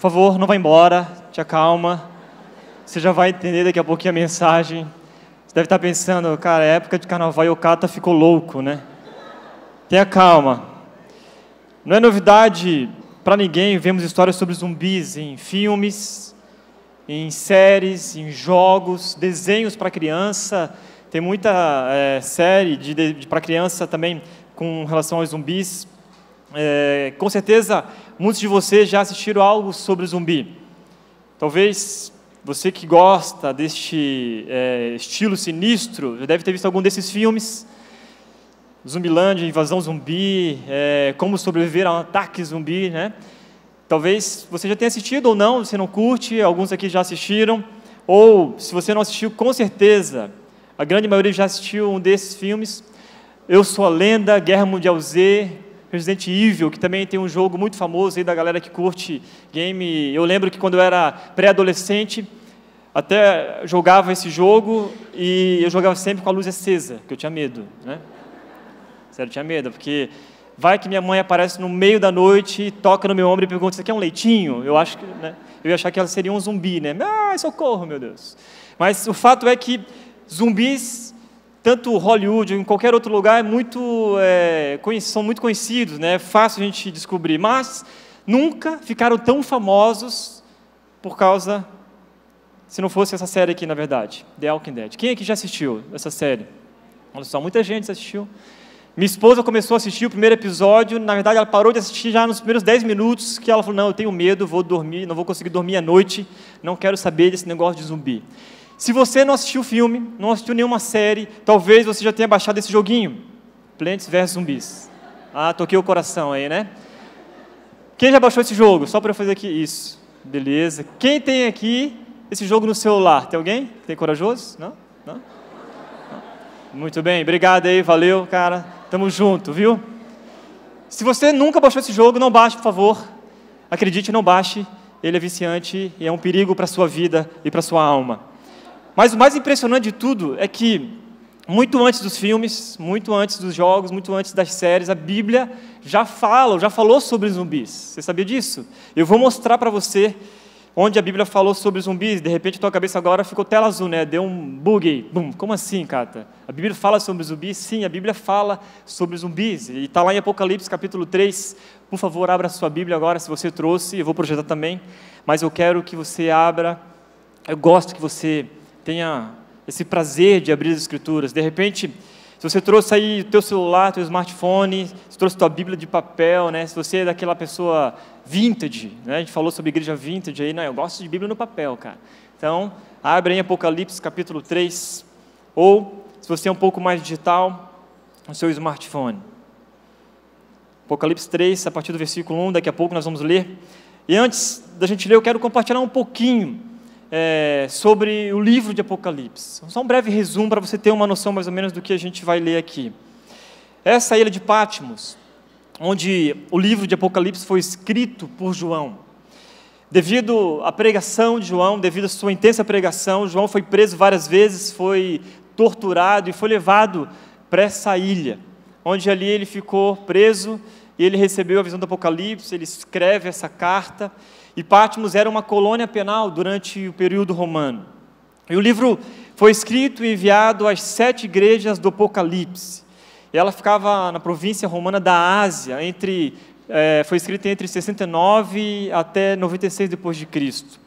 Por favor, não vá embora, te acalma. Você já vai entender daqui a pouquinho a mensagem. Você deve estar pensando, cara, é época de carnaval e o Cata ficou louco, né? Tenha calma. Não é novidade para ninguém, vemos histórias sobre zumbis em filmes, em séries, em jogos, desenhos para criança. Tem muita é, série de, de para criança também com relação aos zumbis. É, com certeza, muitos de vocês já assistiram algo sobre zumbi. Talvez você que gosta deste é, estilo sinistro já deve ter visto algum desses filmes. Zumbilândia, Invasão Zumbi, é, Como Sobreviver a um Ataque Zumbi, né? Talvez você já tenha assistido ou não, você não curte, alguns aqui já assistiram. Ou, se você não assistiu, com certeza, a grande maioria já assistiu um desses filmes. Eu Sou a Lenda, Guerra Mundial Z, Resident Evil, que também tem um jogo muito famoso aí da galera que curte game. Eu lembro que quando eu era pré-adolescente, até jogava esse jogo e eu jogava sempre com a luz acesa, porque eu tinha medo, né? Sério, eu tinha medo, porque vai que minha mãe aparece no meio da noite, toca no meu ombro e pergunta: "Você quer um leitinho?" Eu acho que, né? Eu ia achar que ela seria um zumbi, né? Ah, socorro, meu Deus. Mas o fato é que zumbis tanto Hollywood ou em qualquer outro lugar é muito, é, são muito conhecidos, né? é fácil a gente descobrir, mas nunca ficaram tão famosos por causa, se não fosse essa série aqui, na verdade, The Walking Dead. Quem aqui já assistiu essa série? Olha só, muita gente assistiu. Minha esposa começou a assistir o primeiro episódio, na verdade ela parou de assistir já nos primeiros 10 minutos, que ela falou, não, eu tenho medo, vou dormir, não vou conseguir dormir à noite, não quero saber desse negócio de zumbi. Se você não assistiu o filme, não assistiu nenhuma série, talvez você já tenha baixado esse joguinho, Plants vs Zumbis. Ah, toquei o coração aí, né? Quem já baixou esse jogo? Só para eu fazer aqui isso. Beleza. Quem tem aqui esse jogo no celular? Tem alguém? Tem corajoso? Não? Não? não? Muito bem, obrigado aí, valeu, cara. Tamo junto, viu? Se você nunca baixou esse jogo, não baixe, por favor. Acredite, não baixe. Ele é viciante e é um perigo para sua vida e para sua alma. Mas o mais impressionante de tudo é que, muito antes dos filmes, muito antes dos jogos, muito antes das séries, a Bíblia já fala, já falou sobre zumbis. Você sabia disso? Eu vou mostrar para você onde a Bíblia falou sobre zumbis. De repente, tua cabeça agora ficou tela azul, né? Deu um bug. Bum. Como assim, Cata? A Bíblia fala sobre zumbis? Sim, a Bíblia fala sobre zumbis. E está lá em Apocalipse, capítulo 3. Por favor, abra a sua Bíblia agora, se você trouxe. Eu vou projetar também. Mas eu quero que você abra. Eu gosto que você tenha esse prazer de abrir as escrituras. De repente, se você trouxe aí o teu celular, teu smartphone, se trouxe tua Bíblia de papel, né? Se você é daquela pessoa vintage, né? A gente falou sobre igreja vintage aí, não, eu gosto de Bíblia no papel, cara. Então, abre em Apocalipse capítulo 3, ou se você é um pouco mais digital, no seu smartphone. Apocalipse 3, a partir do versículo 1, daqui a pouco nós vamos ler. E antes da gente ler, eu quero compartilhar um pouquinho é, sobre o livro de Apocalipse. Só um breve resumo para você ter uma noção mais ou menos do que a gente vai ler aqui. Essa ilha de Patmos, onde o livro de Apocalipse foi escrito por João. Devido à pregação de João, devido à sua intensa pregação, João foi preso várias vezes, foi torturado e foi levado para essa ilha, onde ali ele ficou preso e ele recebeu a visão do Apocalipse, ele escreve essa carta e Patmos era uma colônia penal durante o período romano. E o livro foi escrito e enviado às sete igrejas do Apocalipse. E ela ficava na província romana da Ásia, entre, é, foi escrita entre 69 até 96 depois de Cristo.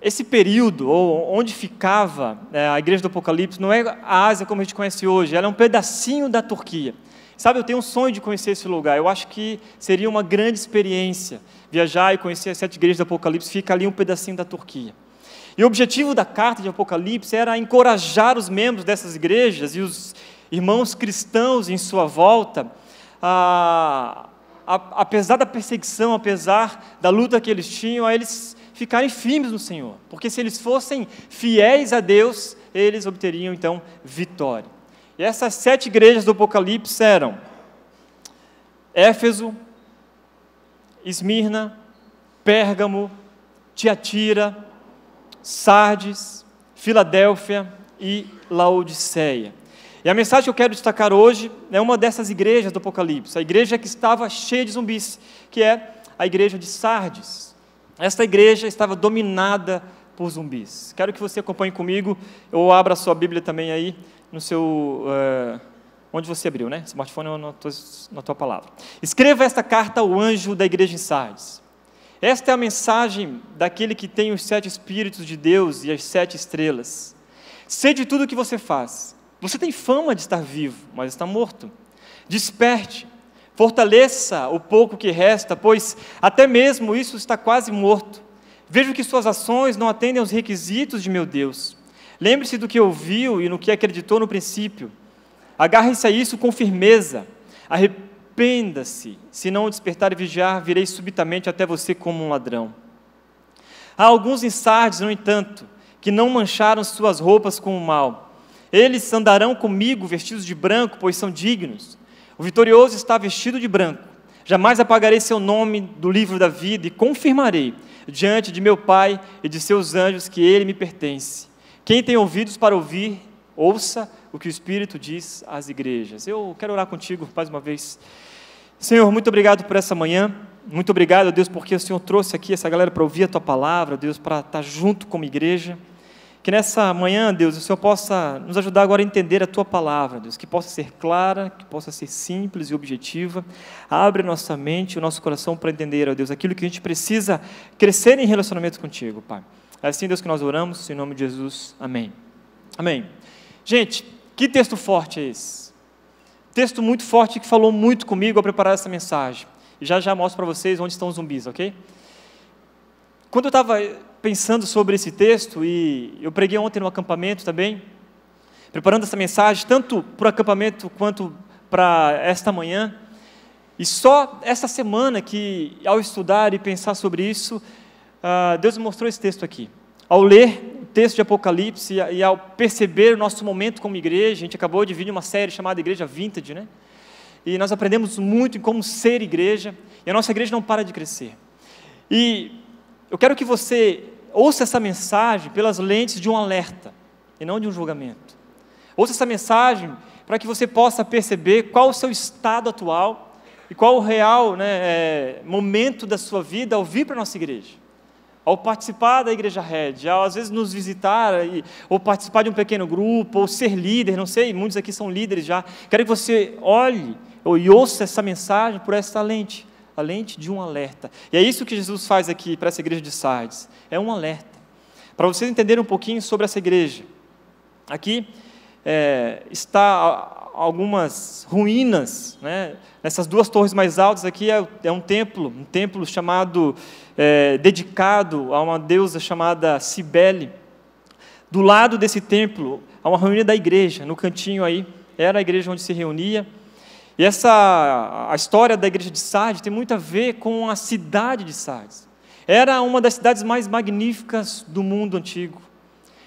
Esse período, ou onde ficava é, a igreja do Apocalipse, não é a Ásia como a gente conhece hoje, ela é um pedacinho da Turquia. Sabe, eu tenho um sonho de conhecer esse lugar. Eu acho que seria uma grande experiência viajar e conhecer as sete igrejas do Apocalipse. Fica ali um pedacinho da Turquia. E o objetivo da carta de Apocalipse era encorajar os membros dessas igrejas e os irmãos cristãos em sua volta, a, a, apesar da perseguição, apesar da luta que eles tinham, a eles ficarem firmes no Senhor. Porque se eles fossem fiéis a Deus, eles obteriam então vitória. E essas sete igrejas do Apocalipse eram Éfeso, Esmirna, Pérgamo, Tiatira, Sardes, Filadélfia e Laodiceia. E a mensagem que eu quero destacar hoje é uma dessas igrejas do Apocalipse, a igreja que estava cheia de zumbis, que é a igreja de Sardes. esta igreja estava dominada por zumbis. Quero que você acompanhe comigo, ou abra a sua Bíblia também aí, no seu. Uh, onde você abriu, né? Smartphone ou na tua, na tua palavra. Escreva esta carta ao anjo da igreja em Sardes. Esta é a mensagem daquele que tem os sete Espíritos de Deus e as sete estrelas. Sei de tudo o que você faz. Você tem fama de estar vivo, mas está morto. Desperte, fortaleça o pouco que resta, pois até mesmo isso está quase morto. Vejo que suas ações não atendem aos requisitos de meu Deus. Lembre-se do que ouviu e no que acreditou no princípio. Agarre-se a isso com firmeza. Arrependa-se. Se não despertar e vigiar, virei subitamente até você como um ladrão. Há alguns em Sardes, no entanto, que não mancharam suas roupas com o mal. Eles andarão comigo vestidos de branco, pois são dignos. O vitorioso está vestido de branco. Jamais apagarei seu nome do livro da vida e confirmarei diante de meu Pai e de seus anjos que ele me pertence. Quem tem ouvidos para ouvir, ouça o que o Espírito diz às igrejas. Eu quero orar contigo mais uma vez. Senhor, muito obrigado por essa manhã. Muito obrigado, Deus, porque o Senhor trouxe aqui essa galera para ouvir a tua palavra, Deus, para estar junto como igreja. Que nessa manhã, Deus, o Senhor possa nos ajudar agora a entender a Tua palavra, Deus, que possa ser clara, que possa ser simples e objetiva. Abre nossa mente e o nosso coração para entender, ó Deus, aquilo que a gente precisa crescer em relacionamento contigo, Pai. É assim, Deus, que nós oramos, em nome de Jesus. Amém. Amém. Gente, que texto forte é esse? Texto muito forte que falou muito comigo ao preparar essa mensagem. Já já mostro para vocês onde estão os zumbis, ok? Quando eu estava pensando sobre esse texto, e eu preguei ontem no acampamento também, preparando essa mensagem, tanto para o acampamento quanto para esta manhã, e só essa semana que, ao estudar e pensar sobre isso, uh, Deus mostrou esse texto aqui. Ao ler o texto de Apocalipse e ao perceber o nosso momento como igreja, a gente acabou de vir de uma série chamada Igreja Vintage, né? E nós aprendemos muito em como ser igreja, e a nossa igreja não para de crescer. E eu quero que você ouça essa mensagem pelas lentes de um alerta e não de um julgamento. Ouça essa mensagem para que você possa perceber qual o seu estado atual e qual o real né, é, momento da sua vida ao vir para a nossa igreja. Ao participar da Igreja Red, ao às vezes nos visitar, e, ou participar de um pequeno grupo, ou ser líder, não sei, muitos aqui são líderes já. Quero que você olhe ou, e ouça essa mensagem por essa lente a lente de um alerta. E é isso que Jesus faz aqui para essa igreja de Sardes. É um alerta. Para vocês entenderem um pouquinho sobre essa igreja. Aqui é, está algumas ruínas, né? Nessas duas torres mais altas aqui é, é um templo, um templo chamado é, dedicado a uma deusa chamada Cibele. Do lado desse templo há uma ruína da igreja, no cantinho aí era a igreja onde se reunia. E essa a história da igreja de Sardes tem muito a ver com a cidade de Sardes. Era uma das cidades mais magníficas do mundo antigo,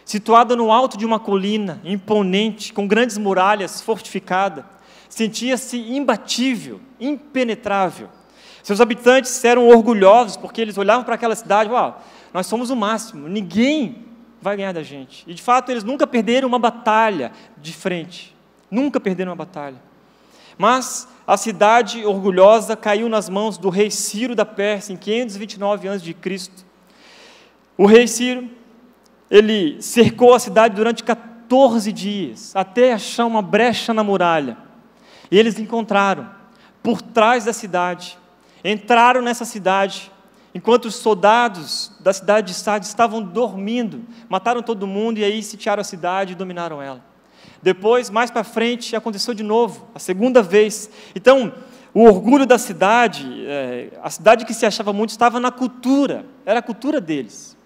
situada no alto de uma colina, imponente, com grandes muralhas, fortificada. Sentia-se imbatível, impenetrável. Seus habitantes eram orgulhosos porque eles olhavam para aquela cidade, uau, nós somos o máximo, ninguém vai ganhar da gente. E de fato eles nunca perderam uma batalha de frente, nunca perderam uma batalha. Mas a cidade orgulhosa caiu nas mãos do rei Ciro da Pérsia em 529 a.C. O rei Ciro, ele cercou a cidade durante 14 dias, até achar uma brecha na muralha. E eles encontraram, por trás da cidade, entraram nessa cidade, enquanto os soldados da cidade de Sardes estavam dormindo, mataram todo mundo e aí sitiaram a cidade e dominaram ela. Depois, mais para frente, aconteceu de novo, a segunda vez. Então, o orgulho da cidade, é, a cidade que se achava muito, estava na cultura, era a cultura deles.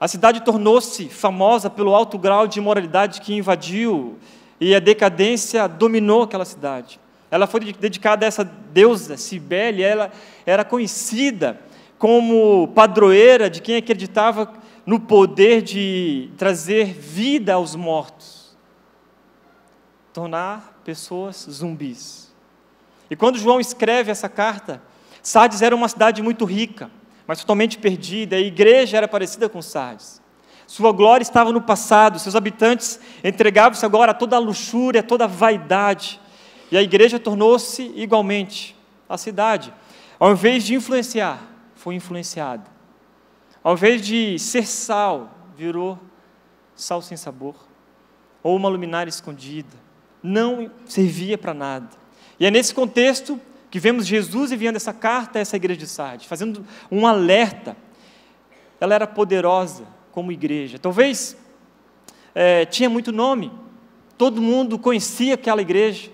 A cidade tornou-se famosa pelo alto grau de imoralidade que invadiu e a decadência dominou aquela cidade. Ela foi dedicada a essa deusa, Cibele, ela era conhecida como padroeira de quem acreditava no poder de trazer vida aos mortos, tornar pessoas zumbis. E quando João escreve essa carta, Sardes era uma cidade muito rica, mas totalmente perdida, a igreja era parecida com Sardes. Sua glória estava no passado, seus habitantes entregavam-se agora a toda a luxúria, a toda a vaidade, e a igreja tornou-se igualmente a cidade. Ao invés de influenciar, foi influenciada. Ao invés de ser sal, virou sal sem sabor, ou uma luminária escondida. Não servia para nada. E é nesse contexto que vemos Jesus enviando essa carta a essa igreja de Sardes, fazendo um alerta. Ela era poderosa como igreja. Talvez é, tinha muito nome, todo mundo conhecia aquela igreja.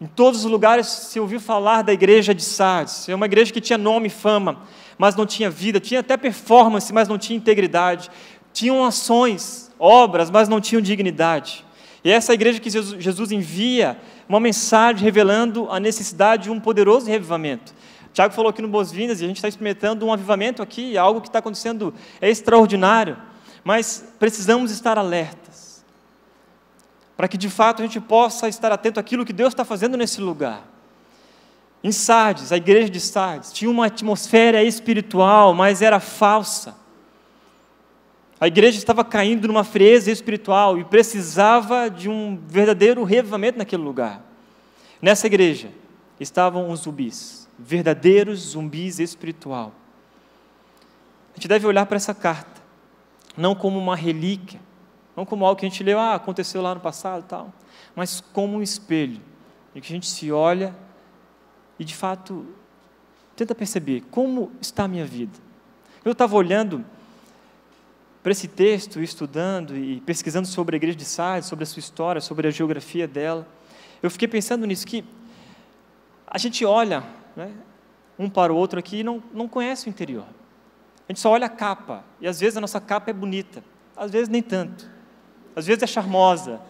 Em todos os lugares se ouviu falar da igreja de Sardes. É uma igreja que tinha nome e fama, mas não tinha vida, tinha até performance, mas não tinha integridade. Tinham ações, obras, mas não tinham dignidade. E essa igreja que Jesus envia uma mensagem revelando a necessidade de um poderoso revivamento. Tiago falou aqui no Boas-Vindas, e a gente está experimentando um avivamento aqui, algo que está acontecendo é extraordinário, mas precisamos estar alertas, para que de fato a gente possa estar atento àquilo que Deus está fazendo nesse lugar. Em Sardes, a igreja de Sardes, tinha uma atmosfera espiritual, mas era falsa. A igreja estava caindo numa frieza espiritual e precisava de um verdadeiro revivamento naquele lugar. Nessa igreja estavam os zumbis, verdadeiros zumbis espiritual. A gente deve olhar para essa carta, não como uma relíquia, não como algo que a gente leu, ah, aconteceu lá no passado tal, mas como um espelho, em que a gente se olha e de fato tenta perceber como está a minha vida. Eu estava olhando para esse texto, estudando e pesquisando sobre a igreja de Sardes, sobre a sua história, sobre a geografia dela, eu fiquei pensando nisso, que a gente olha né, um para o outro aqui e não, não conhece o interior. A gente só olha a capa, e às vezes a nossa capa é bonita, às vezes nem tanto, às vezes é charmosa,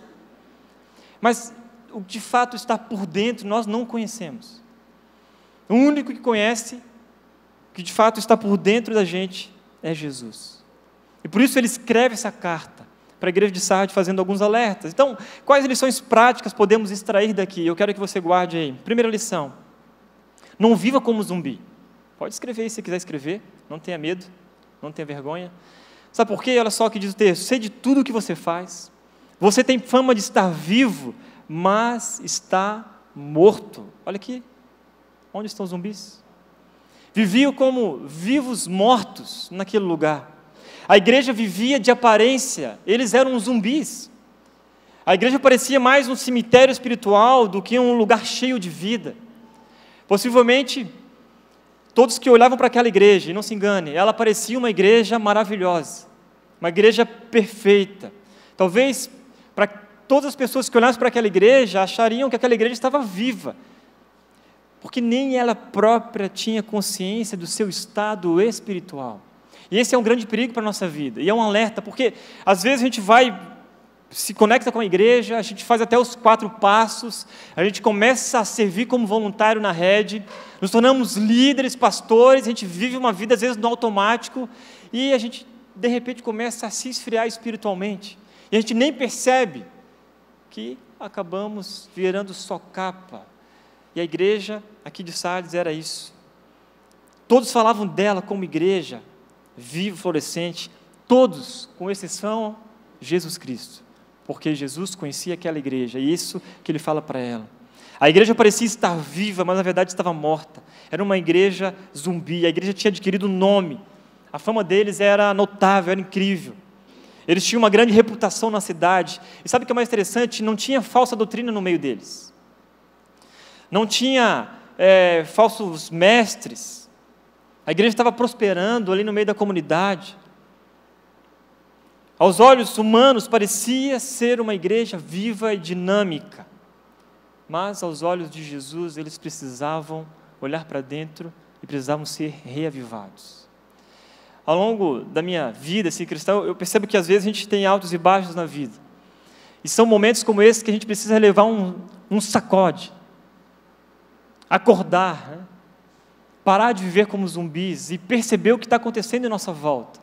mas o que de fato está por dentro nós não conhecemos. O único que conhece, que de fato está por dentro da gente, é Jesus. E por isso ele escreve essa carta para a igreja de Sardes, fazendo alguns alertas. Então, quais lições práticas podemos extrair daqui? Eu quero que você guarde aí. Primeira lição: não viva como zumbi. Pode escrever aí se quiser escrever, não tenha medo, não tenha vergonha. Sabe por quê? Olha só o que diz o texto: sei de tudo o que você faz. Você tem fama de estar vivo, mas está morto. Olha aqui. Onde estão os zumbis? Viviam como vivos mortos naquele lugar. A igreja vivia de aparência, eles eram zumbis. A igreja parecia mais um cemitério espiritual do que um lugar cheio de vida. Possivelmente, todos que olhavam para aquela igreja, e não se engane, ela parecia uma igreja maravilhosa, uma igreja perfeita. Talvez para todas as pessoas que olhassem para aquela igreja achariam que aquela igreja estava viva, porque nem ela própria tinha consciência do seu estado espiritual. E esse é um grande perigo para a nossa vida. E é um alerta, porque às vezes a gente vai, se conecta com a igreja, a gente faz até os quatro passos, a gente começa a servir como voluntário na rede, nos tornamos líderes, pastores, a gente vive uma vida às vezes no automático, e a gente de repente começa a se esfriar espiritualmente. E a gente nem percebe que acabamos virando só capa. E a igreja aqui de Sardes era isso. Todos falavam dela como igreja, vivo, florescente, todos, com exceção Jesus Cristo, porque Jesus conhecia aquela igreja, e isso que ele fala para ela. A igreja parecia estar viva, mas na verdade estava morta. Era uma igreja zumbi, a igreja tinha adquirido nome. A fama deles era notável, era incrível. Eles tinham uma grande reputação na cidade. E sabe o que é mais interessante? Não tinha falsa doutrina no meio deles. Não tinha é, falsos mestres. A igreja estava prosperando ali no meio da comunidade. Aos olhos humanos parecia ser uma igreja viva e dinâmica. Mas aos olhos de Jesus, eles precisavam olhar para dentro e precisavam ser reavivados. Ao longo da minha vida assim, cristã, eu percebo que às vezes a gente tem altos e baixos na vida. E são momentos como esse que a gente precisa levar um, um sacode, acordar, né? Parar de viver como zumbis e perceber o que está acontecendo em nossa volta.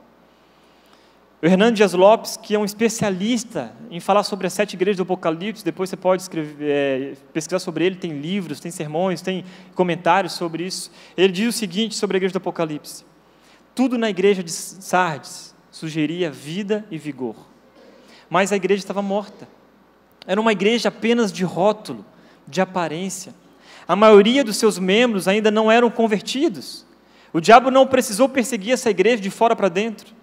O Hernando Dias Lopes, que é um especialista em falar sobre as sete igrejas do Apocalipse, depois você pode escrever, é, pesquisar sobre ele, tem livros, tem sermões, tem comentários sobre isso. Ele diz o seguinte sobre a igreja do Apocalipse: tudo na igreja de Sardes sugeria vida e vigor, mas a igreja estava morta. Era uma igreja apenas de rótulo, de aparência. A maioria dos seus membros ainda não eram convertidos. O diabo não precisou perseguir essa igreja de fora para dentro.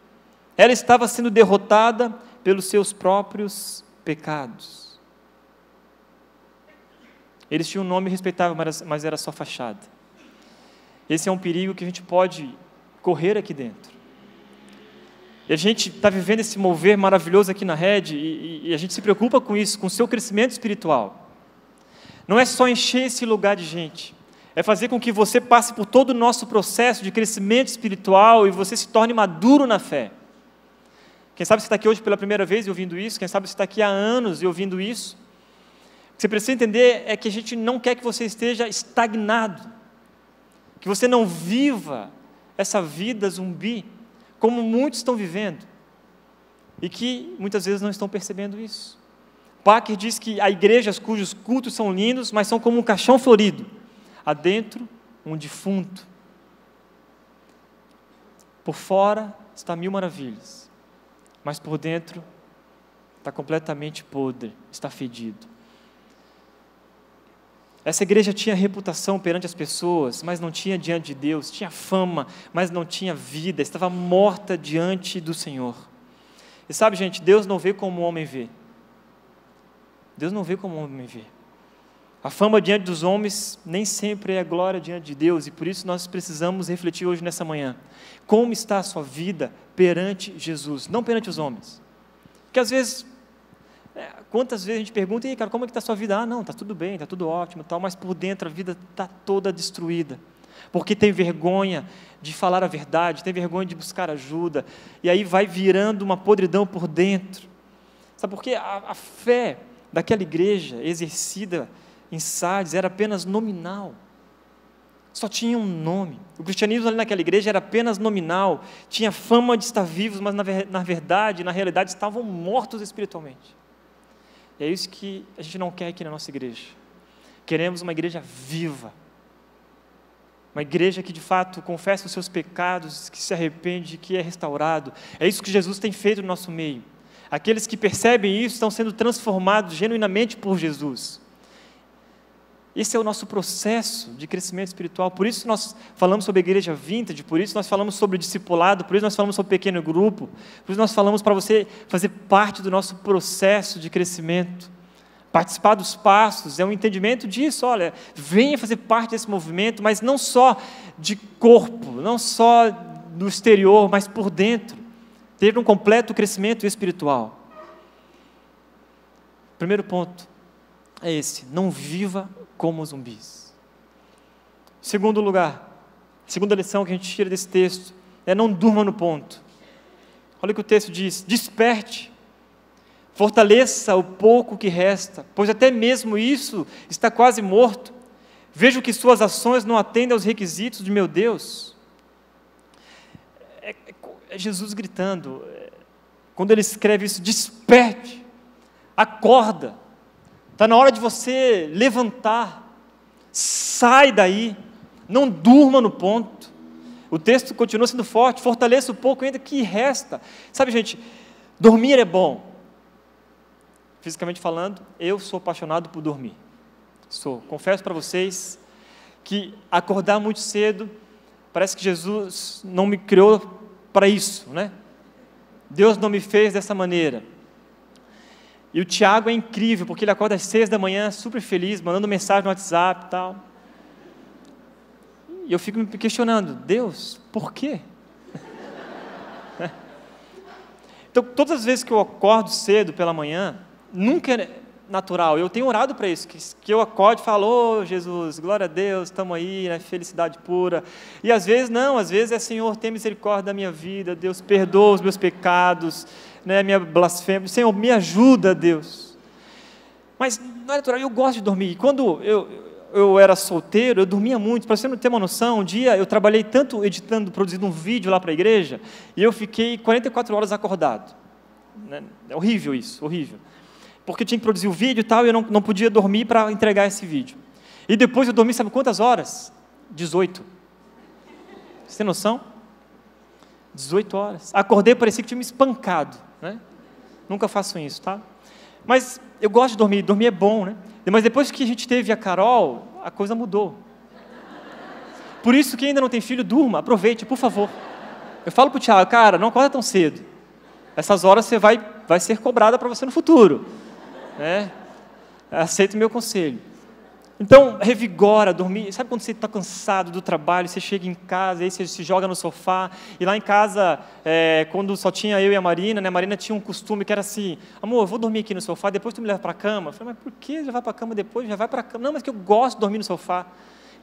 Ela estava sendo derrotada pelos seus próprios pecados. Eles tinham um nome respeitável, mas era só fachada. Esse é um perigo que a gente pode correr aqui dentro. E a gente está vivendo esse mover maravilhoso aqui na rede e, e, a gente se preocupa com isso, com o seu crescimento espiritual. Não é só encher esse lugar de gente, é fazer com que você passe por todo o nosso processo de crescimento espiritual e você se torne maduro na fé. Quem sabe você está aqui hoje pela primeira vez e ouvindo isso, quem sabe você está aqui há anos e ouvindo isso. O que você precisa entender é que a gente não quer que você esteja estagnado, que você não viva essa vida zumbi, como muitos estão vivendo, e que muitas vezes não estão percebendo isso. Packer diz que há igrejas cujos cultos são lindos, mas são como um caixão florido, adentro um defunto. Por fora está mil maravilhas, mas por dentro está completamente podre, está fedido. Essa igreja tinha reputação perante as pessoas, mas não tinha diante de Deus, tinha fama, mas não tinha vida, estava morta diante do Senhor. E sabe, gente, Deus não vê como o homem vê. Deus não vê como o homem vê. A fama diante dos homens nem sempre é glória diante de Deus, e por isso nós precisamos refletir hoje nessa manhã. Como está a sua vida perante Jesus, não perante os homens? Porque às vezes é, quantas vezes a gente pergunta, e cara, como é que está a sua vida? Ah, não, está tudo bem, está tudo ótimo, tal, mas por dentro a vida está toda destruída. Porque tem vergonha de falar a verdade, tem vergonha de buscar ajuda, e aí vai virando uma podridão por dentro. Sabe por quê? A, a fé daquela igreja exercida em Sardes era apenas nominal. Só tinha um nome. O cristianismo ali naquela igreja era apenas nominal. Tinha fama de estar vivos, mas na, verdade, na realidade, estavam mortos espiritualmente. E é isso que a gente não quer aqui na nossa igreja. Queremos uma igreja viva. Uma igreja que de fato confessa os seus pecados, que se arrepende, que é restaurado. É isso que Jesus tem feito no nosso meio. Aqueles que percebem isso estão sendo transformados genuinamente por Jesus. Esse é o nosso processo de crescimento espiritual. Por isso nós falamos sobre a igreja vintage, por isso nós falamos sobre discipulado, por isso nós falamos sobre pequeno grupo, por isso nós falamos para você fazer parte do nosso processo de crescimento. Participar dos passos é um entendimento disso, olha, venha fazer parte desse movimento, mas não só de corpo, não só do exterior, mas por dentro. Ter um completo crescimento espiritual. Primeiro ponto é esse: não viva como zumbis. Segundo lugar, segunda lição que a gente tira desse texto é não durma no ponto. Olha o que o texto diz: desperte, fortaleça o pouco que resta, pois até mesmo isso está quase morto. Vejo que suas ações não atendem aos requisitos de meu Deus. É, é Jesus gritando, é, quando ele escreve isso: desperte, acorda. Está na hora de você levantar. Sai daí. Não durma no ponto. O texto continua sendo forte. Fortaleça o pouco ainda que resta. Sabe, gente, dormir é bom. Fisicamente falando, eu sou apaixonado por dormir. Sou. Confesso para vocês que acordar muito cedo, parece que Jesus não me criou para isso, né? Deus não me fez dessa maneira. E o Tiago é incrível, porque ele acorda às seis da manhã, super feliz, mandando mensagem no WhatsApp e tal. E eu fico me questionando, Deus, por quê? então, todas as vezes que eu acordo cedo pela manhã, nunca natural, eu tenho orado para isso, que, que eu acorde e falo, oh, Jesus, glória a Deus, estamos aí, né, felicidade pura. E às vezes não, às vezes é Senhor, tem misericórdia da minha vida, Deus, perdoa os meus pecados, né, minha blasfêmia. Senhor, me ajuda, Deus. Mas não é natural, eu gosto de dormir. Quando eu, eu era solteiro, eu dormia muito. Para você não ter uma noção, um dia eu trabalhei tanto editando, produzindo um vídeo lá para a igreja, e eu fiquei 44 horas acordado. Né? É horrível isso, horrível. Porque tinha que produzir o vídeo e tal, e eu não, não podia dormir para entregar esse vídeo. E depois eu dormi, sabe quantas horas? 18. Você tem noção? 18 horas. Acordei, parecia que tinha me espancado. Né? Nunca façam isso, tá? Mas eu gosto de dormir, dormir é bom, né? Mas depois que a gente teve a Carol, a coisa mudou. Por isso, quem ainda não tem filho, durma, aproveite, por favor. Eu falo para o Tiago, cara, não acorda tão cedo. Essas horas você vai, vai ser cobrada para você no futuro. Né? Aceita o meu conselho. Então, revigora, dormir. Sabe quando você está cansado do trabalho, você chega em casa, aí você se joga no sofá, e lá em casa, é, quando só tinha eu e a Marina, né, a Marina tinha um costume que era assim: amor, eu vou dormir aqui no sofá, depois tu me leva para a cama. Eu falei, mas por que já vai para a cama depois? Já vai para a cama. Não, mas que eu gosto de dormir no sofá.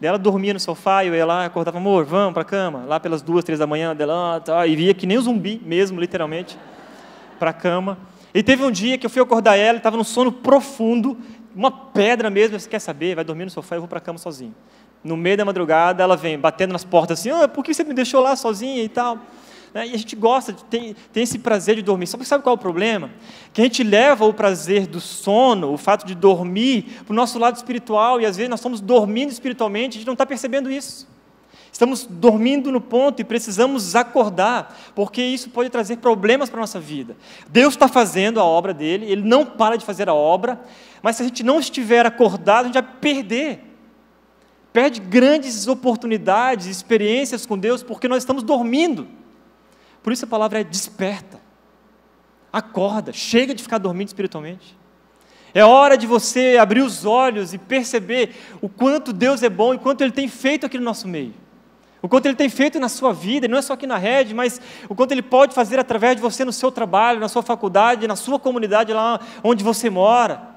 Daí ela dormia no sofá, eu ia lá, acordava, amor, vamos para a cama. Lá pelas duas, três da manhã, dela, e via que nem um zumbi mesmo, literalmente, para a cama. E teve um dia que eu fui acordar ela, estava num sono profundo, uma pedra mesmo, você quer saber? Vai dormir no sofá eu vou para a cama sozinho. No meio da madrugada, ela vem batendo nas portas assim, ah, por que você me deixou lá sozinha e tal? Né, e a gente gosta, tem, tem esse prazer de dormir. Só que sabe qual é o problema? Que a gente leva o prazer do sono, o fato de dormir, para o nosso lado espiritual, e às vezes nós estamos dormindo espiritualmente, a gente não está percebendo isso. Estamos dormindo no ponto e precisamos acordar, porque isso pode trazer problemas para a nossa vida. Deus está fazendo a obra dele, ele não para de fazer a obra, mas se a gente não estiver acordado, a gente vai perder. Perde grandes oportunidades, experiências com Deus, porque nós estamos dormindo. Por isso a palavra é desperta. Acorda, chega de ficar dormindo espiritualmente. É hora de você abrir os olhos e perceber o quanto Deus é bom e quanto Ele tem feito aqui no nosso meio. O quanto Ele tem feito na sua vida, não é só aqui na rede, mas o quanto Ele pode fazer através de você no seu trabalho, na sua faculdade, na sua comunidade, lá onde você mora.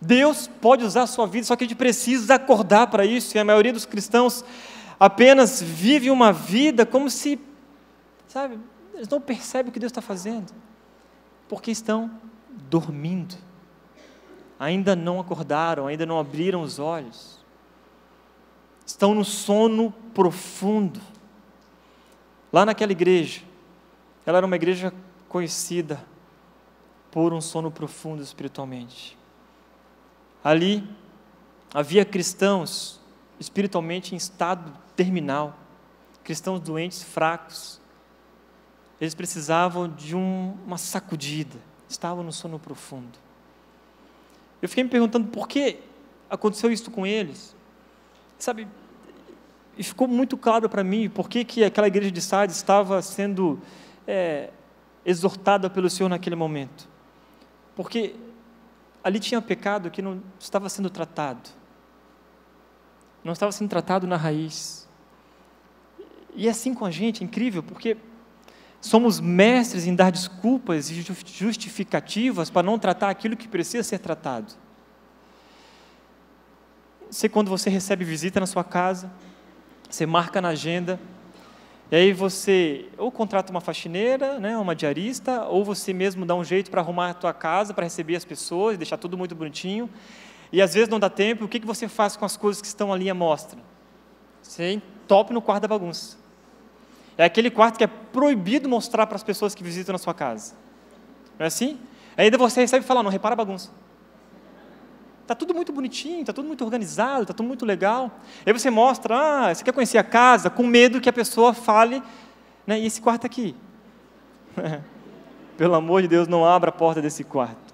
Deus pode usar a sua vida, só que a gente precisa acordar para isso, e a maioria dos cristãos apenas vive uma vida como se, sabe, eles não percebem o que Deus está fazendo, porque estão dormindo, ainda não acordaram, ainda não abriram os olhos, estão no sono profundo. Lá naquela igreja, ela era uma igreja conhecida por um sono profundo espiritualmente. Ali havia cristãos espiritualmente em estado terminal, cristãos doentes, fracos. Eles precisavam de um, uma sacudida, estavam no sono profundo. Eu fiquei me perguntando por que aconteceu isso com eles. Sabe, e ficou muito claro para mim por que, que aquela igreja de Sardes estava sendo é, exortada pelo Senhor naquele momento. Porque ali tinha pecado que não estava sendo tratado. Não estava sendo tratado na raiz. E assim com a gente, é incrível, porque somos mestres em dar desculpas e justificativas para não tratar aquilo que precisa ser tratado. Sei quando você recebe visita na sua casa, você marca na agenda, e aí você ou contrata uma faxineira, né, uma diarista, ou você mesmo dá um jeito para arrumar a tua casa, para receber as pessoas, deixar tudo muito bonitinho. E às vezes não dá tempo, o que, que você faz com as coisas que estão ali à mostra? Você entope no quarto da bagunça. É aquele quarto que é proibido mostrar para as pessoas que visitam na sua casa. Não é assim? Aí você recebe e fala, não, repara a bagunça. Está tudo muito bonitinho, está tudo muito organizado, está tudo muito legal. Aí você mostra, ah, você quer conhecer a casa, com medo que a pessoa fale, né, e esse quarto aqui? Pelo amor de Deus, não abra a porta desse quarto.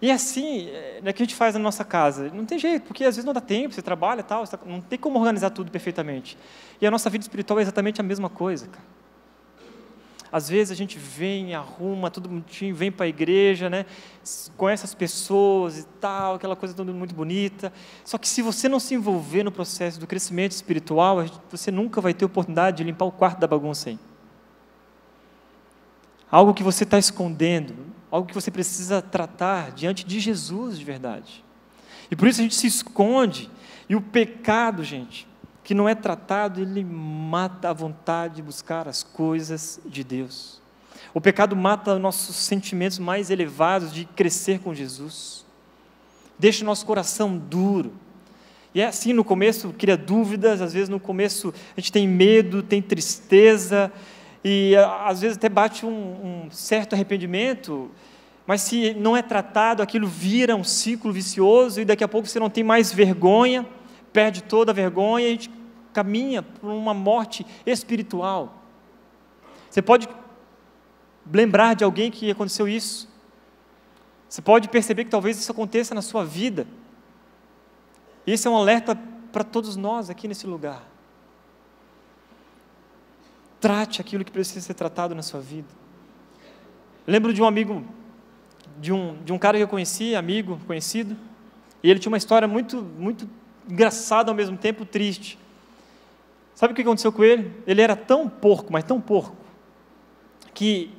E assim, é o que a gente faz na nossa casa. Não tem jeito, porque às vezes não dá tempo, você trabalha e tal, não tem como organizar tudo perfeitamente. E a nossa vida espiritual é exatamente a mesma coisa, cara. Às vezes a gente vem, arruma tudo bonitinho, vem para a igreja, né? conhece as pessoas e tal, aquela coisa toda muito bonita. Só que se você não se envolver no processo do crescimento espiritual, você nunca vai ter oportunidade de limpar o quarto da bagunça aí. Algo que você está escondendo, algo que você precisa tratar diante de Jesus de verdade. E por isso a gente se esconde. E o pecado, gente, que não é tratado, ele mata a vontade de buscar as coisas de Deus. O pecado mata nossos sentimentos mais elevados de crescer com Jesus. Deixa o nosso coração duro. E é assim, no começo cria dúvidas, às vezes no começo a gente tem medo, tem tristeza, e às vezes até bate um, um certo arrependimento, mas se não é tratado, aquilo vira um ciclo vicioso e daqui a pouco você não tem mais vergonha, perde toda a vergonha e a gente caminha por uma morte espiritual. Você pode lembrar de alguém que aconteceu isso. Você pode perceber que talvez isso aconteça na sua vida. Esse é um alerta para todos nós aqui nesse lugar. Trate aquilo que precisa ser tratado na sua vida. Lembro de um amigo, de um, de um cara que eu conheci, amigo, conhecido, e ele tinha uma história muito, muito engraçada ao mesmo tempo triste. Sabe o que aconteceu com ele? Ele era tão porco, mas tão porco, que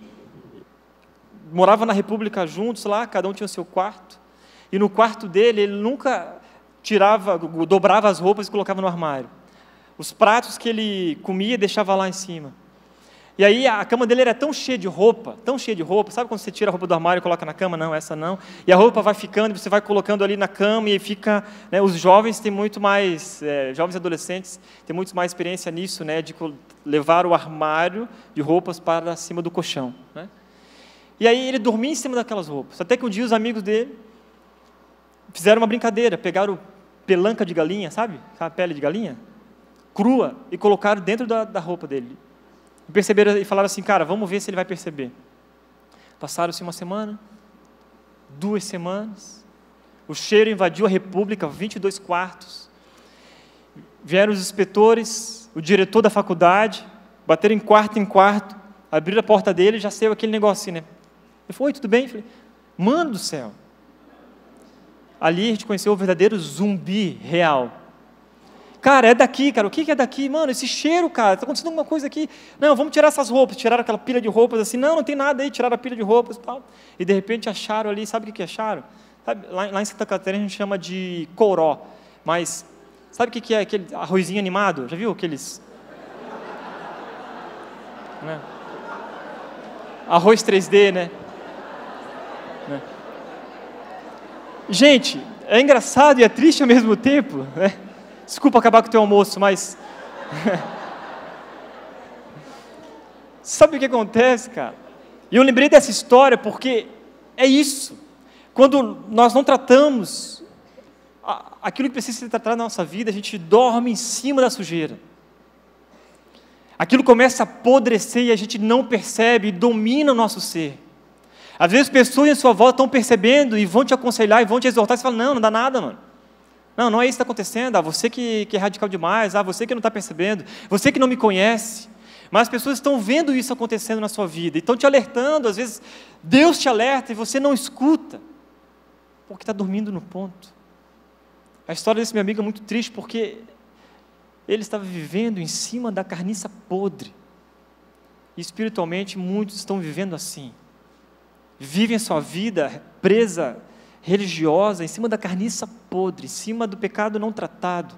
morava na República juntos lá, cada um tinha o seu quarto, e no quarto dele ele nunca tirava, dobrava as roupas e colocava no armário. Os pratos que ele comia deixava lá em cima. E aí a cama dele era tão cheia de roupa, tão cheia de roupa. Sabe quando você tira a roupa do armário e coloca na cama? Não, essa não. E a roupa vai ficando, você vai colocando ali na cama e fica. Né, os jovens têm muito mais, é, jovens adolescentes têm muito mais experiência nisso, né, de levar o armário de roupas para cima do colchão. Né? E aí ele dormia em cima daquelas roupas. Até que um dia os amigos dele fizeram uma brincadeira, pegaram pelanca de galinha, sabe? A pele de galinha? Crua, e colocaram dentro da, da roupa dele. E perceberam e falaram assim, cara, vamos ver se ele vai perceber. Passaram-se uma semana, duas semanas, o cheiro invadiu a república, 22 quartos. Vieram os inspetores, o diretor da faculdade, bateram em quarto em quarto, abriram a porta dele e já saiu aquele negocinho, né? Ele falou, oi, tudo bem? Eu falei, mano do céu. Ali a gente conheceu o verdadeiro zumbi real. Cara, é daqui, cara. O que é daqui? Mano, esse cheiro, cara. Está acontecendo alguma coisa aqui. Não, vamos tirar essas roupas. Tiraram aquela pilha de roupas assim. Não, não tem nada aí. Tiraram a pilha de roupas e tal. E de repente acharam ali. Sabe o que acharam? Sabe, lá, lá, em Santa Catarina a gente chama de coró. Mas sabe o que é aquele arrozinho animado? Já viu aqueles? né? Arroz 3D, né? né? Gente, é engraçado e é triste ao mesmo tempo, né? Desculpa acabar com o teu almoço, mas. Sabe o que acontece, cara? E eu lembrei dessa história porque é isso. Quando nós não tratamos aquilo que precisa ser tratado na nossa vida, a gente dorme em cima da sujeira. Aquilo começa a apodrecer e a gente não percebe e domina o nosso ser. Às vezes pessoas em sua volta estão percebendo e vão te aconselhar e vão te exortar e você fala, não, não dá nada, mano. Não, não é isso que está acontecendo. Ah, você que, que é radical demais. Ah, você que não está percebendo. Você que não me conhece. Mas as pessoas estão vendo isso acontecendo na sua vida. E estão te alertando. Às vezes, Deus te alerta e você não escuta. Porque está dormindo no ponto. A história desse meu amigo é muito triste porque ele estava vivendo em cima da carniça podre. E espiritualmente, muitos estão vivendo assim. Vivem a sua vida presa religiosa, em cima da carniça podre, em cima do pecado não tratado.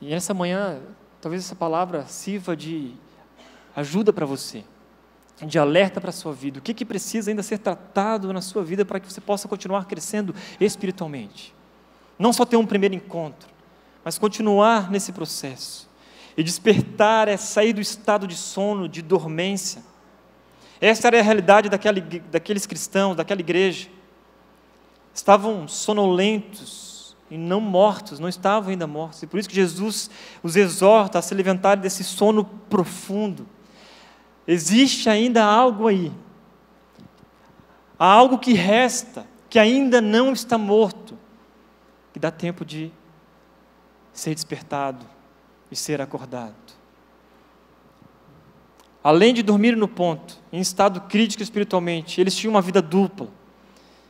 E essa manhã, talvez essa palavra sirva de ajuda para você, de alerta para a sua vida. O que, que precisa ainda ser tratado na sua vida para que você possa continuar crescendo espiritualmente? Não só ter um primeiro encontro, mas continuar nesse processo. E despertar é sair do estado de sono, de dormência essa era a realidade daquela, daqueles cristãos, daquela igreja. Estavam sonolentos e não mortos, não estavam ainda mortos. E por isso que Jesus os exorta a se levantarem desse sono profundo. Existe ainda algo aí. Há algo que resta, que ainda não está morto, que dá tempo de ser despertado e ser acordado além de dormir no ponto, em estado crítico espiritualmente, eles tinham uma vida dupla.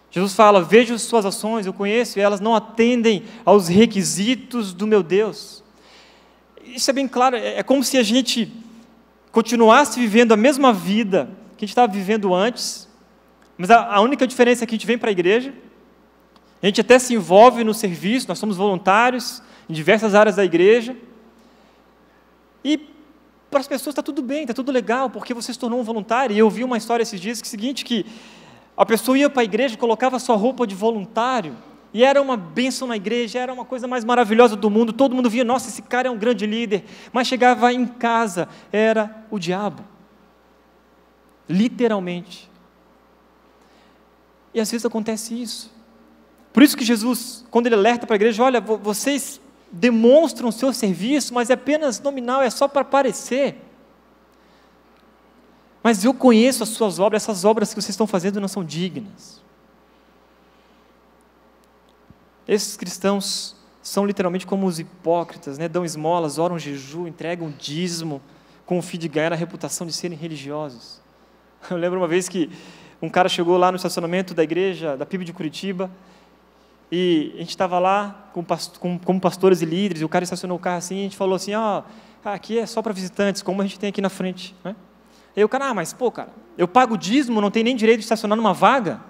Jesus fala: Vejo suas ações, eu conheço, e elas não atendem aos requisitos do meu Deus. Isso é bem claro, é, é como se a gente continuasse vivendo a mesma vida que a gente estava vivendo antes, mas a, a única diferença é que a gente vem para a igreja, a gente até se envolve no serviço, nós somos voluntários em diversas áreas da igreja, e para as pessoas está tudo bem, está tudo legal, porque você se tornou um voluntário. E eu vi uma história esses dias que é o seguinte, que a pessoa ia para a igreja, colocava sua roupa de voluntário, e era uma bênção na igreja, era uma coisa mais maravilhosa do mundo, todo mundo via, nossa, esse cara é um grande líder, mas chegava em casa, era o diabo. Literalmente. E às vezes acontece isso. Por isso que Jesus, quando ele alerta para a igreja, olha, vocês demonstram o seu serviço, mas é apenas nominal, é só para aparecer. Mas eu conheço as suas obras, essas obras que vocês estão fazendo não são dignas. Esses cristãos são literalmente como os hipócritas, né? dão esmolas, oram jejum, entregam dízimo, com o fim de ganhar a reputação de serem religiosos. Eu lembro uma vez que um cara chegou lá no estacionamento da igreja, da PIB de Curitiba, e a gente estava lá com, com, como pastores e líderes, e o cara estacionou o carro assim, e a gente falou assim, ó, oh, aqui é só para visitantes, como a gente tem aqui na frente. Né? Aí o cara, ah, mas pô, cara, eu pago dízimo, não tenho nem direito de estacionar numa vaga?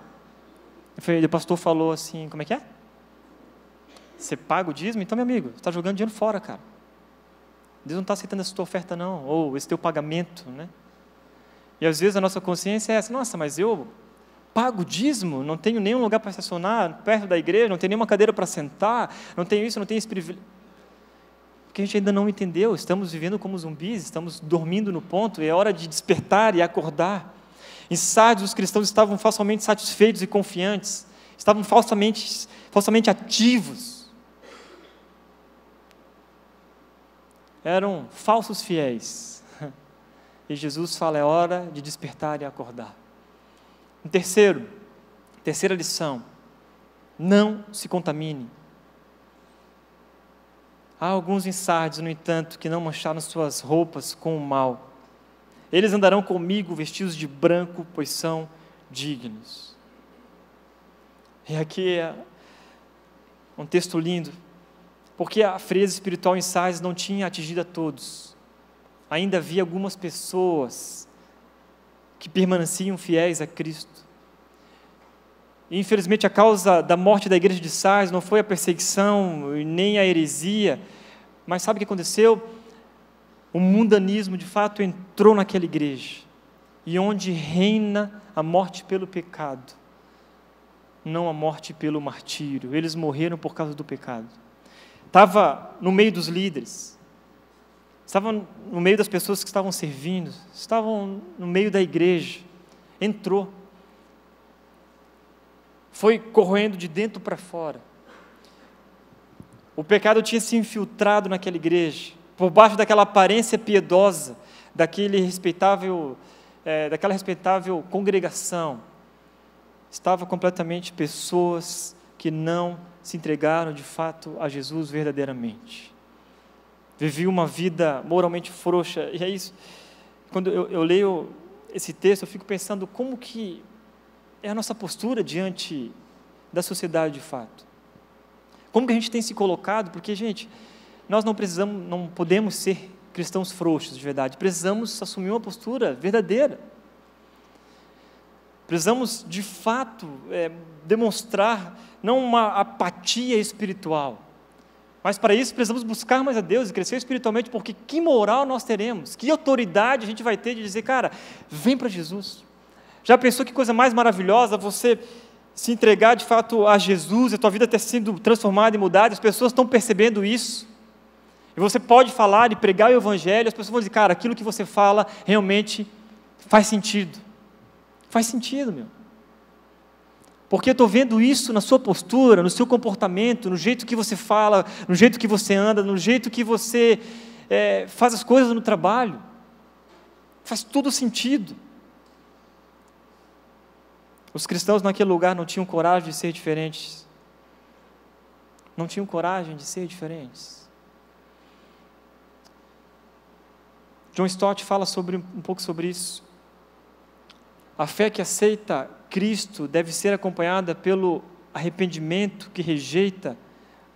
Falei, o pastor falou assim, como é que é? Você paga o dízimo? Então, meu amigo, você está jogando dinheiro fora, cara. Deus não está aceitando essa tua oferta, não, ou esse teu pagamento, né? E às vezes a nossa consciência é essa, nossa, mas eu pago dízimo, não tenho nenhum lugar para estacionar perto da igreja, não tenho nenhuma cadeira para sentar, não tenho isso, não tenho esse privilégio. Porque a gente ainda não entendeu, estamos vivendo como zumbis, estamos dormindo no ponto, é hora de despertar e acordar. Em Sardes, os cristãos estavam falsamente satisfeitos e confiantes, estavam falsamente, falsamente ativos. Eram falsos fiéis. E Jesus fala: é hora de despertar e acordar. Um terceiro, terceira lição: não se contamine. Há alguns em Sardes, no entanto, que não mancharam suas roupas com o mal. Eles andarão comigo vestidos de branco, pois são dignos. E aqui é um texto lindo, porque a frieza espiritual em Sardes não tinha atingido a todos. Ainda havia algumas pessoas que permaneciam fiéis a Cristo. E, infelizmente, a causa da morte da igreja de Sardes não foi a perseguição nem a heresia, mas sabe o que aconteceu? O mundanismo de fato entrou naquela igreja, e onde reina a morte pelo pecado, não a morte pelo martírio. Eles morreram por causa do pecado. Estava no meio dos líderes, estava no meio das pessoas que estavam servindo, estavam no meio da igreja. Entrou. Foi corroendo de dentro para fora. O pecado tinha se infiltrado naquela igreja, por baixo daquela aparência piedosa, daquele respeitável, é, daquela respeitável congregação, estava completamente pessoas que não se entregaram de fato a Jesus verdadeiramente. Viviam uma vida moralmente frouxa, e é isso. Quando eu, eu leio esse texto, eu fico pensando como que é a nossa postura diante da sociedade de fato. Como que a gente tem se colocado? Porque, gente, nós não precisamos, não podemos ser cristãos frouxos de verdade. Precisamos assumir uma postura verdadeira. Precisamos, de fato, é, demonstrar não uma apatia espiritual, mas para isso precisamos buscar mais a Deus e crescer espiritualmente, porque que moral nós teremos, que autoridade a gente vai ter de dizer, cara, vem para Jesus. Já pensou que coisa mais maravilhosa você se entregar de fato a Jesus, a tua vida ter sido transformada e mudada, as pessoas estão percebendo isso. E você pode falar e pregar o Evangelho, as pessoas vão dizer, cara, aquilo que você fala realmente faz sentido. Faz sentido, meu. Porque eu estou vendo isso na sua postura, no seu comportamento, no jeito que você fala, no jeito que você anda, no jeito que você é, faz as coisas no trabalho. Faz tudo sentido. Os cristãos naquele lugar não tinham coragem de ser diferentes. Não tinham coragem de ser diferentes. John Stott fala sobre, um pouco sobre isso. A fé que aceita Cristo deve ser acompanhada pelo arrependimento que rejeita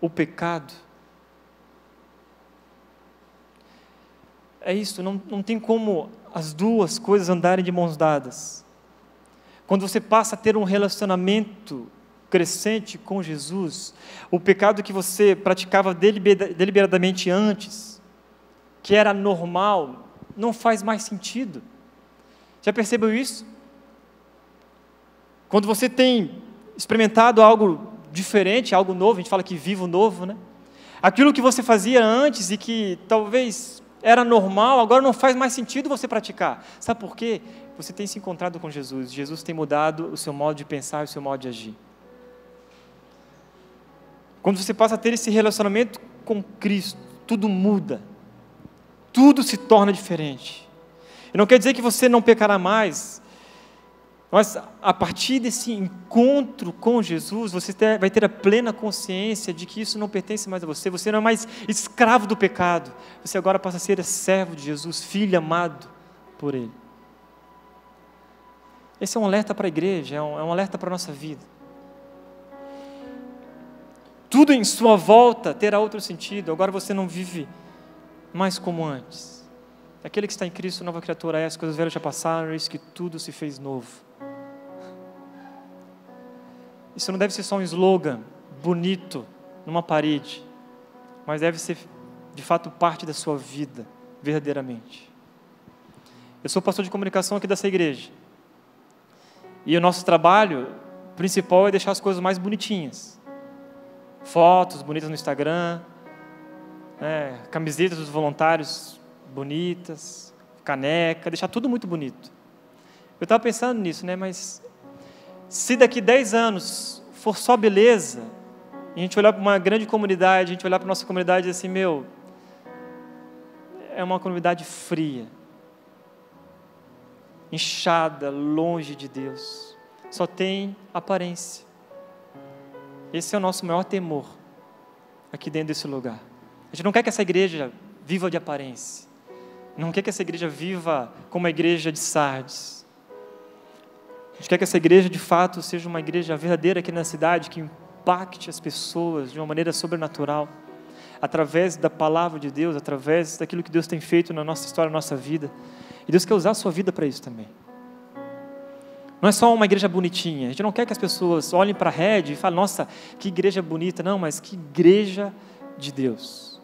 o pecado. É isso, não, não tem como as duas coisas andarem de mãos dadas. Quando você passa a ter um relacionamento crescente com Jesus, o pecado que você praticava deliberadamente antes, que era normal, não faz mais sentido. Já percebeu isso? Quando você tem experimentado algo diferente, algo novo, a gente fala que vivo novo, né? Aquilo que você fazia antes e que talvez era normal, agora não faz mais sentido você praticar. Sabe por quê? Você tem se encontrado com Jesus. Jesus tem mudado o seu modo de pensar o seu modo de agir. Quando você passa a ter esse relacionamento com Cristo, tudo muda. Tudo se torna diferente. E não quer dizer que você não pecará mais. Mas a partir desse encontro com Jesus, você ter, vai ter a plena consciência de que isso não pertence mais a você, você não é mais escravo do pecado, você agora passa a ser servo de Jesus, filho amado por Ele. Esse é um alerta para a igreja, é um, é um alerta para a nossa vida. Tudo em sua volta terá outro sentido, agora você não vive mais como antes. Aquele que está em Cristo, nova criatura é, as coisas velhas já passaram, eis que tudo se fez novo. Isso não deve ser só um slogan bonito numa parede, mas deve ser de fato parte da sua vida, verdadeiramente. Eu sou pastor de comunicação aqui dessa igreja. E o nosso trabalho principal é deixar as coisas mais bonitinhas. Fotos bonitas no Instagram, né, camisetas dos voluntários bonitas, caneca, deixar tudo muito bonito. Eu estava pensando nisso, né? Mas se daqui 10 anos for só beleza, e a gente olhar para uma grande comunidade, a gente olhar para a nossa comunidade e dizer assim, meu, é uma comunidade fria, inchada, longe de Deus, só tem aparência. Esse é o nosso maior temor aqui dentro desse lugar. A gente não quer que essa igreja viva de aparência. Não quer que essa igreja viva como a igreja de Sardes. A gente quer que essa igreja de fato seja uma igreja verdadeira aqui na cidade, que impacte as pessoas de uma maneira sobrenatural, através da palavra de Deus, através daquilo que Deus tem feito na nossa história, na nossa vida. E Deus quer usar a sua vida para isso também. Não é só uma igreja bonitinha. A gente não quer que as pessoas olhem para a rede e falem, nossa, que igreja bonita. Não, mas que igreja de Deus.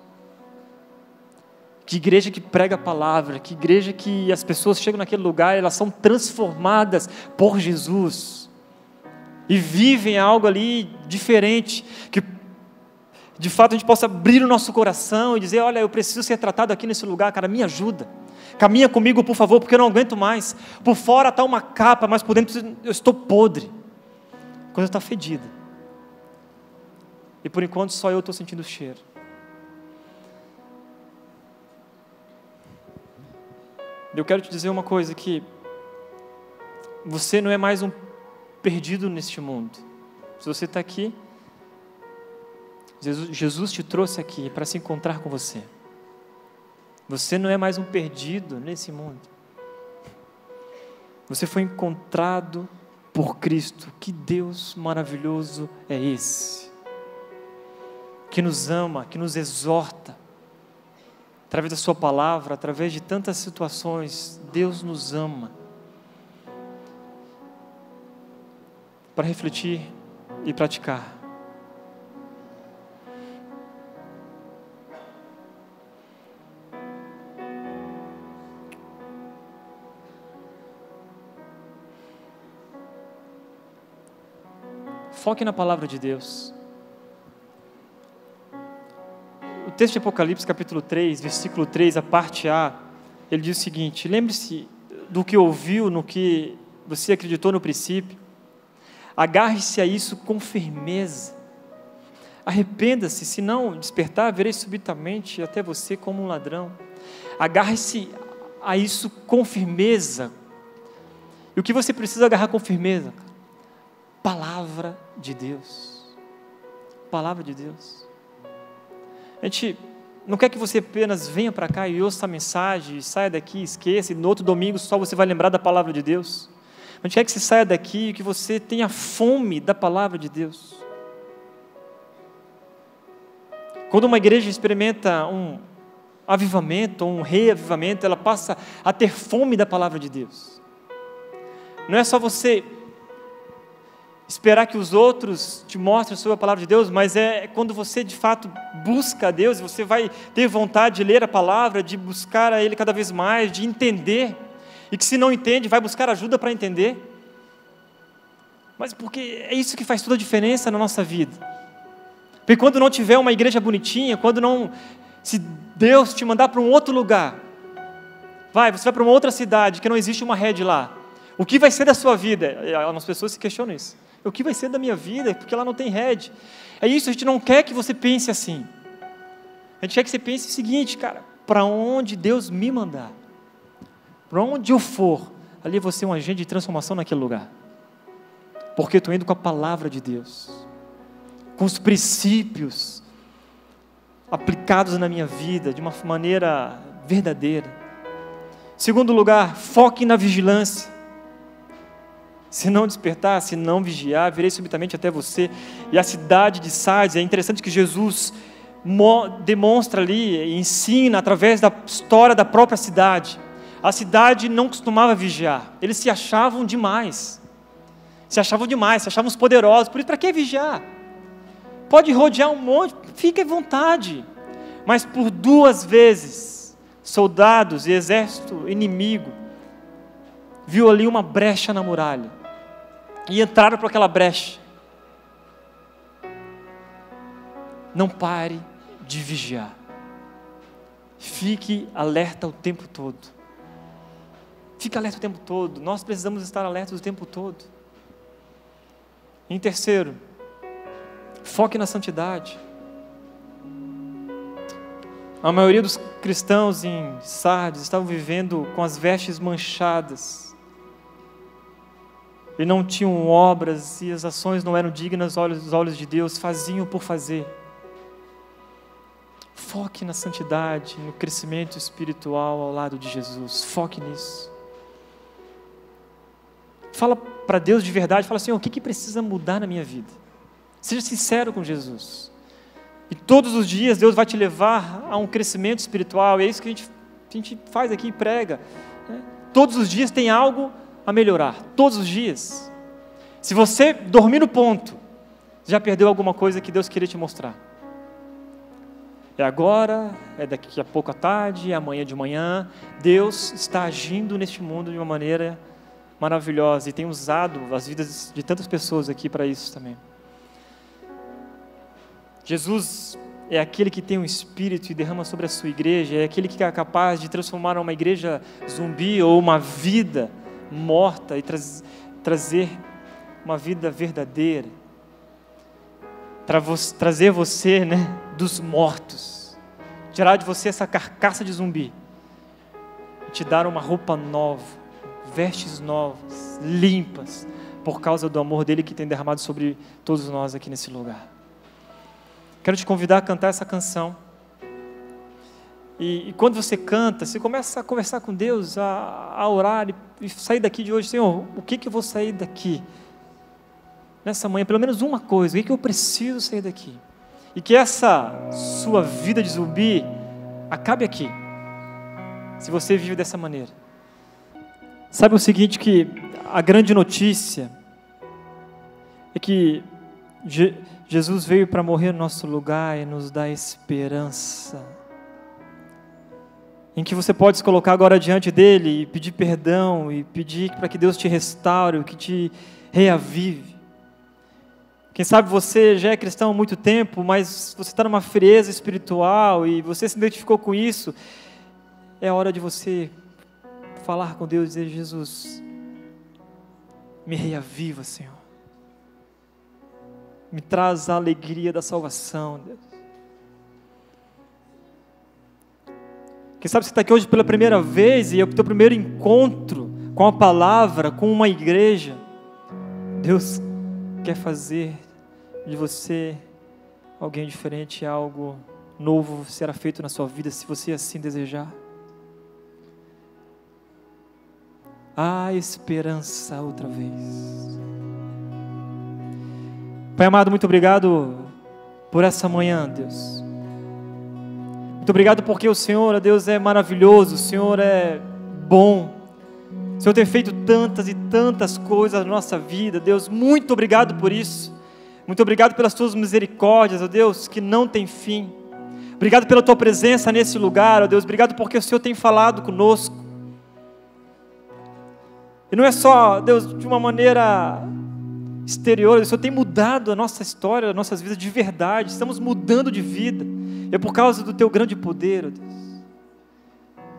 Que igreja que prega a palavra, que igreja que as pessoas chegam naquele lugar, elas são transformadas por Jesus e vivem algo ali diferente, que de fato a gente possa abrir o nosso coração e dizer: Olha, eu preciso ser tratado aqui nesse lugar, cara, me ajuda. Caminha comigo, por favor, porque eu não aguento mais. Por fora está uma capa, mas por dentro eu estou podre. A coisa está fedida. E por enquanto só eu estou sentindo o cheiro. Eu quero te dizer uma coisa que você não é mais um perdido neste mundo. Se você está aqui, Jesus, Jesus te trouxe aqui para se encontrar com você. Você não é mais um perdido nesse mundo. Você foi encontrado por Cristo. Que Deus maravilhoso é esse? Que nos ama, que nos exorta, através da Sua palavra, através de tantas situações, Deus nos ama. Para refletir e praticar. Foque na palavra de Deus. Texto de Apocalipse, capítulo 3, versículo 3, a parte A, ele diz o seguinte: lembre-se do que ouviu, no que você acreditou no princípio, agarre-se a isso com firmeza. Arrependa-se, se não despertar, verei subitamente até você como um ladrão. Agarre-se a isso com firmeza. E o que você precisa agarrar com firmeza? Palavra de Deus. Palavra de Deus. A gente não quer que você apenas venha para cá e ouça a mensagem, saia daqui, esqueça, e no outro domingo só você vai lembrar da palavra de Deus. A gente quer que você saia daqui e que você tenha fome da palavra de Deus. Quando uma igreja experimenta um avivamento, um reavivamento, ela passa a ter fome da palavra de Deus. Não é só você esperar que os outros te mostrem sobre a palavra de Deus, mas é quando você de fato busca a Deus, você vai ter vontade de ler a palavra, de buscar a Ele cada vez mais, de entender, e que se não entende, vai buscar ajuda para entender. Mas porque é isso que faz toda a diferença na nossa vida. Porque quando não tiver uma igreja bonitinha, quando não. Se Deus te mandar para um outro lugar, vai, você vai para uma outra cidade que não existe uma rede lá. O que vai ser da sua vida? As pessoas se questionam isso. O que vai ser da minha vida? Porque ela não tem rede. É isso, a gente não quer que você pense assim. A gente quer que você pense o seguinte, cara: para onde Deus me mandar, para onde eu for, ali você é um agente de transformação naquele lugar. Porque eu estou indo com a palavra de Deus, com os princípios aplicados na minha vida de uma maneira verdadeira. Segundo lugar, foque na vigilância. Se não despertar, se não vigiar, virei subitamente até você. E a cidade de Sardes, é interessante que Jesus demonstra ali, ensina através da história da própria cidade. A cidade não costumava vigiar, eles se achavam demais. Se achavam demais, se achavam poderosos. Por isso, para que vigiar? Pode rodear um monte, fique à vontade. Mas por duas vezes, soldados e exército inimigo viu ali uma brecha na muralha e entraram por aquela brecha. Não pare de vigiar. Fique alerta o tempo todo. Fique alerta o tempo todo. Nós precisamos estar alertos o tempo todo. Em terceiro, foque na santidade. A maioria dos cristãos em Sardes estavam vivendo com as vestes manchadas. E não tinham obras e as ações não eram dignas aos olhos de Deus, faziam por fazer. Foque na santidade, no crescimento espiritual ao lado de Jesus. Foque nisso. Fala para Deus de verdade, fala assim: o que, que precisa mudar na minha vida? Seja sincero com Jesus. E todos os dias Deus vai te levar a um crescimento espiritual, e é isso que a gente, a gente faz aqui e prega. Né? Todos os dias tem algo a melhorar, todos os dias. Se você dormir no ponto, já perdeu alguma coisa que Deus queria te mostrar. É agora, é daqui a pouco à tarde, é amanhã de manhã. Deus está agindo neste mundo de uma maneira maravilhosa e tem usado as vidas de tantas pessoas aqui para isso também. Jesus é aquele que tem um espírito e derrama sobre a sua igreja, é aquele que é capaz de transformar uma igreja zumbi ou uma vida morta e tra trazer uma vida verdadeira. Tra trazer você né, dos mortos, tirar de você essa carcaça de zumbi e te dar uma roupa nova, vestes novas, limpas, por causa do amor dele que tem derramado sobre todos nós aqui nesse lugar. Quero te convidar a cantar essa canção. E, e, quando você canta, você começa a conversar com Deus, a, a orar e, e, sair daqui de hoje, Senhor, o que, que eu vou sair daqui? Nessa manhã, pelo menos uma coisa, o que, que eu preciso sair daqui? E que essa sua vida de zumbi acabe aqui, se você vive dessa maneira. Sabe o seguinte, que a grande notícia é que Jesus veio para morrer no nosso lugar e nos dar esperança. Em que você pode se colocar agora diante dele e pedir perdão e pedir para que Deus te restaure, que te reavive. Quem sabe você já é cristão há muito tempo, mas você está numa frieza espiritual e você se identificou com isso. É hora de você falar com Deus e dizer: Jesus, me reaviva, Senhor me traz a alegria da salvação, Deus. Quem sabe você está aqui hoje pela primeira vez e é o teu primeiro encontro com a palavra, com uma igreja. Deus quer fazer de você alguém diferente, algo novo será feito na sua vida, se você assim desejar. Há esperança outra vez. Pai amado, muito obrigado por essa manhã, Deus. Muito obrigado porque o Senhor, Deus, é maravilhoso, o Senhor é bom. O Senhor tem feito tantas e tantas coisas na nossa vida, Deus. Muito obrigado por isso. Muito obrigado pelas tuas misericórdias, ó Deus, que não tem fim. Obrigado pela tua presença nesse lugar, ó Deus. Obrigado porque o Senhor tem falado conosco. E não é só, Deus, de uma maneira exterior, o Senhor tem mudado a nossa história, as nossas vidas de verdade, estamos mudando de vida, é por causa do Teu grande poder, ó Deus.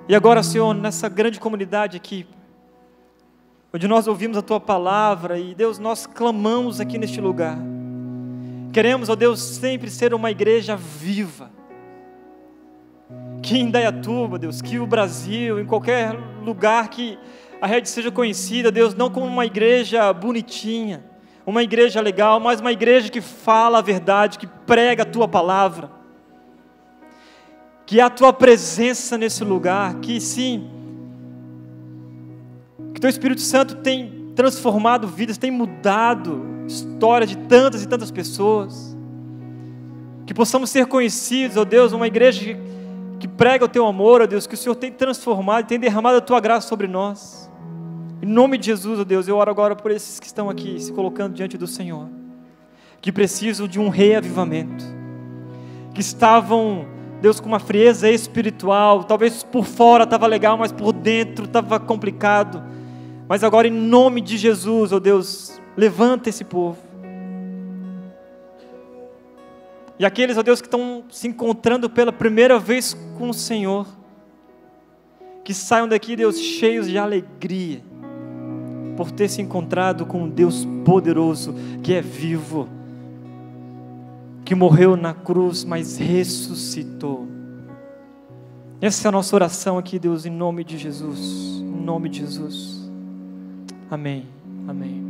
E agora, Senhor, nessa grande comunidade aqui, onde nós ouvimos a Tua palavra e, Deus, nós clamamos aqui neste lugar, queremos, ó Deus, sempre ser uma igreja viva, que em Dayatuba, Deus, que o Brasil, em qualquer lugar que a rede seja conhecida, Deus, não como uma igreja bonitinha, uma igreja legal, mas uma igreja que fala a verdade, que prega a tua palavra. Que a tua presença nesse lugar, que sim, que teu Espírito Santo tem transformado vidas, tem mudado história de tantas e tantas pessoas. Que possamos ser conhecidos, ó oh Deus, uma igreja que prega o teu amor, ó oh Deus, que o Senhor tem transformado, tem derramado a tua graça sobre nós. Em nome de Jesus, ó oh Deus, eu oro agora por esses que estão aqui se colocando diante do Senhor, que precisam de um reavivamento, que estavam, Deus, com uma frieza espiritual, talvez por fora estava legal, mas por dentro estava complicado. Mas agora, em nome de Jesus, ó Deus, levanta esse povo. E aqueles, ó Deus, que estão se encontrando pela primeira vez com o Senhor, que saiam daqui, Deus, cheios de alegria, por ter se encontrado com um Deus poderoso, que é vivo, que morreu na cruz, mas ressuscitou. Essa é a nossa oração aqui, Deus, em nome de Jesus. Em nome de Jesus. Amém. Amém.